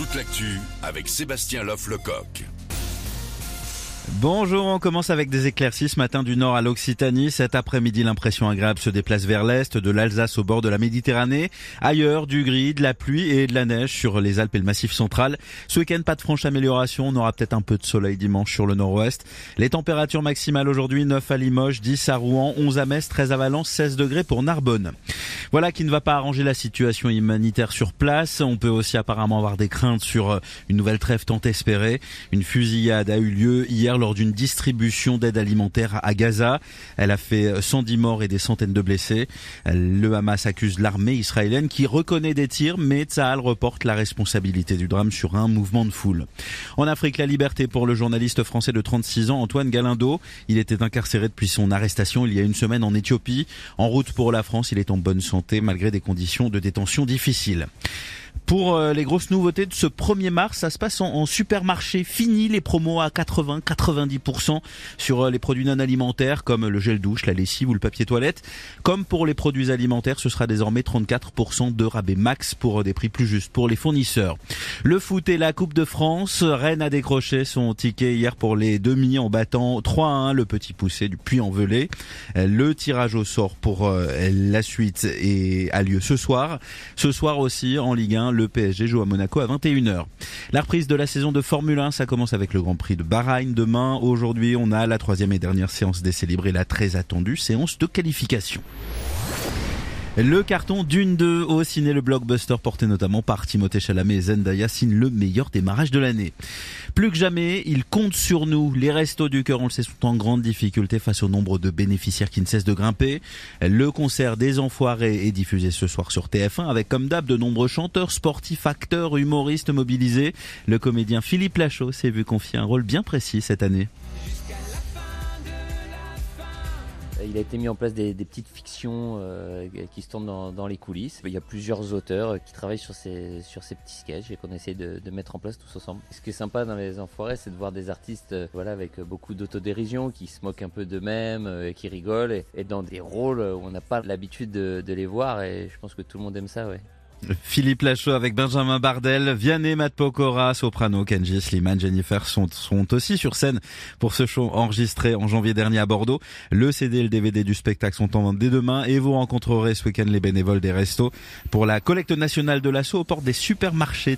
toute l'actu avec Sébastien Loff-Lecoq. Bonjour, on commence avec des éclaircies ce matin du nord à l'Occitanie. Cet après-midi, l'impression agréable se déplace vers l'est, de l'Alsace au bord de la Méditerranée. Ailleurs, du gris, de la pluie et de la neige sur les Alpes et le Massif central. Ce week-end, pas de franche amélioration. On aura peut-être un peu de soleil dimanche sur le nord-ouest. Les températures maximales aujourd'hui, 9 à Limoges, 10 à Rouen, 11 à Metz, 13 à Valence, 16 degrés pour Narbonne. Voilà qui ne va pas arranger la situation humanitaire sur place. On peut aussi apparemment avoir des craintes sur euh, une nouvelle trêve tant espérée. Une fusillade a eu lieu hier lors d'une distribution d'aide alimentaire à Gaza. Elle a fait 110 morts et des centaines de blessés. Le Hamas accuse l'armée israélienne qui reconnaît des tirs, mais Tsahal reporte la responsabilité du drame sur un mouvement de foule. En Afrique, la liberté pour le journaliste français de 36 ans, Antoine Galindo. Il était incarcéré depuis son arrestation il y a une semaine en Éthiopie. En route pour la France, il est en bonne santé malgré des conditions de détention difficiles. Pour euh, les grosses nouveautés de ce 1er mars, ça se passe en, supermarché. Fini les promos à 80-90% sur euh, les produits non alimentaires comme le gel douche, la lessive ou le papier toilette. Comme pour les produits alimentaires, ce sera désormais 34% de rabais max pour euh, des prix plus justes pour les fournisseurs. Le foot et la Coupe de France. Rennes a décroché son ticket hier pour les demi en battant 3 1 le petit poussé du Puy-en-Velay. Le tirage au sort pour la suite a lieu ce soir. Ce soir aussi en Ligue 1, le PSG joue à Monaco à 21h. La reprise de la saison de Formule 1, ça commence avec le Grand Prix de Bahreïn demain. Aujourd'hui, on a la troisième et dernière séance des célébrés, la très attendue séance de qualification. Le carton d'une deux au ciné, le blockbuster porté notamment par Timothée Chalamet et Zendaya signe le meilleur démarrage de l'année. Plus que jamais, il compte sur nous. Les restos du cœur, on le sait, sont en grande difficulté face au nombre de bénéficiaires qui ne cessent de grimper. Le concert des Enfoirés est diffusé ce soir sur TF1 avec comme d'hab de nombreux chanteurs, sportifs, acteurs, humoristes mobilisés. Le comédien Philippe Lachaud s'est vu confier un rôle bien précis cette année. Il a été mis en place des, petites fictions euh, qui se tournent dans, les coulisses. Il y a plusieurs auteurs qui travaillent sur ces, sur ces petits sketchs et qu'on essaie de, mettre en place tous ensemble. Ce qui est sympa dans les Enfoirés, c'est de voir des artistes euh, voilà, avec beaucoup d'autodérision, qui se moquent un peu d'eux-mêmes, euh, et qui rigolent, et, dans des rôles où on n'a pas l'habitude de, de les voir, et je pense que tout le monde aime ça. Ouais. Philippe Lachaud avec Benjamin Bardel, Vianney Matt Pokora, Soprano, Kenji Sliman, Jennifer sont, sont aussi sur scène pour ce show enregistré en janvier dernier à Bordeaux. Le CD et le DVD du spectacle sont en vente dès demain et vous rencontrerez ce week-end les bénévoles des restos pour la collecte nationale de l'assaut aux portes des supermarchés.